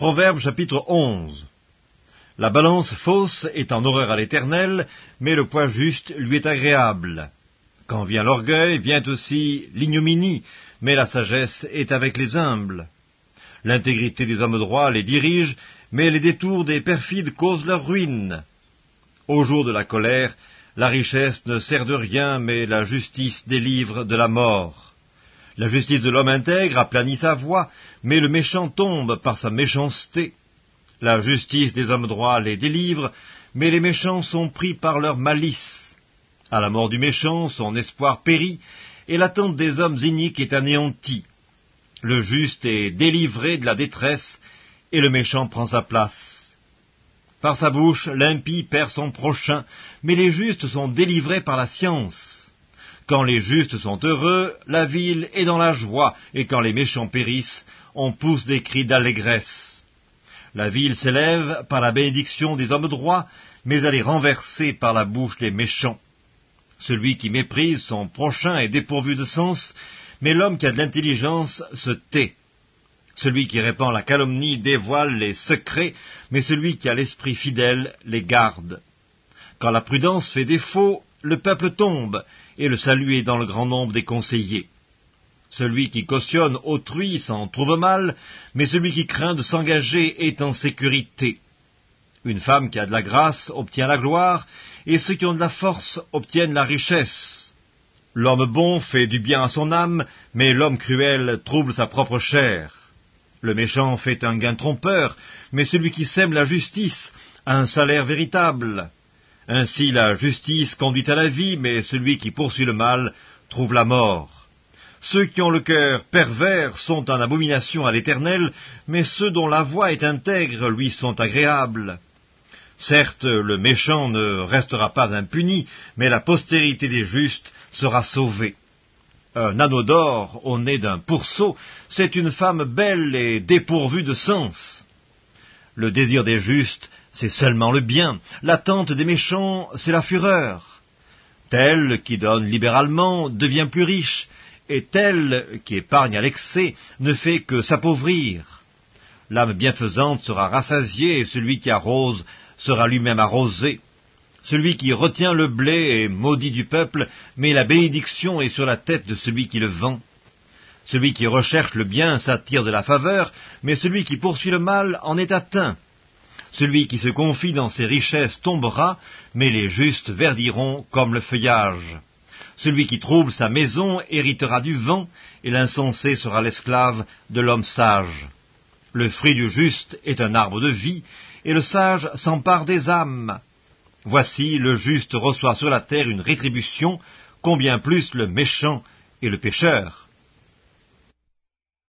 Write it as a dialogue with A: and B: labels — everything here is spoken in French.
A: Proverbe chapitre 11 La balance fausse est en horreur à l'Éternel, mais le poids juste lui est agréable. Quand vient l'orgueil, vient aussi l'ignominie, mais la sagesse est avec les humbles. L'intégrité des hommes droits les dirige, mais les détours des perfides causent leur ruine. Au jour de la colère, la richesse ne sert de rien, mais la justice délivre de la mort. La justice de l'homme intègre aplanit sa voie, mais le méchant tombe par sa méchanceté. La justice des hommes droits les délivre, mais les méchants sont pris par leur malice. À la mort du méchant, son espoir périt, et l'attente des hommes iniques est anéantie. Le juste est délivré de la détresse, et le méchant prend sa place. Par sa bouche, l'impie perd son prochain, mais les justes sont délivrés par la science. Quand les justes sont heureux, la ville est dans la joie, et quand les méchants périssent, on pousse des cris d'allégresse. La ville s'élève par la bénédiction des hommes droits, mais elle est renversée par la bouche des méchants. Celui qui méprise son prochain est dépourvu de sens, mais l'homme qui a de l'intelligence se tait. Celui qui répand la calomnie dévoile les secrets, mais celui qui a l'esprit fidèle les garde. Quand la prudence fait défaut, le peuple tombe, et le salut est dans le grand nombre des conseillers. Celui qui cautionne autrui s'en trouve mal, mais celui qui craint de s'engager est en sécurité. Une femme qui a de la grâce obtient la gloire, et ceux qui ont de la force obtiennent la richesse. L'homme bon fait du bien à son âme, mais l'homme cruel trouble sa propre chair. Le méchant fait un gain trompeur, mais celui qui sème la justice a un salaire véritable. Ainsi la justice conduit à la vie, mais celui qui poursuit le mal trouve la mort. Ceux qui ont le cœur pervers sont en abomination à l'Éternel, mais ceux dont la voix est intègre lui sont agréables. Certes, le méchant ne restera pas impuni, mais la postérité des justes sera sauvée. Un anneau d'or au nez d'un pourceau, c'est une femme belle et dépourvue de sens. Le désir des justes c'est seulement le bien. L'attente des méchants, c'est la fureur. Tel qui donne libéralement devient plus riche, et tel qui épargne à l'excès ne fait que s'appauvrir. L'âme bienfaisante sera rassasiée, et celui qui arrose sera lui-même arrosé. Celui qui retient le blé est maudit du peuple, mais la bénédiction est sur la tête de celui qui le vend. Celui qui recherche le bien s'attire de la faveur, mais celui qui poursuit le mal en est atteint. Celui qui se confie dans ses richesses tombera, mais les justes verdiront comme le feuillage. Celui qui trouble sa maison héritera du vent, et l'insensé sera l'esclave de l'homme sage. Le fruit du juste est un arbre de vie, et le sage s'empare des âmes. Voici, le juste reçoit sur la terre une rétribution, combien plus le méchant et le pécheur.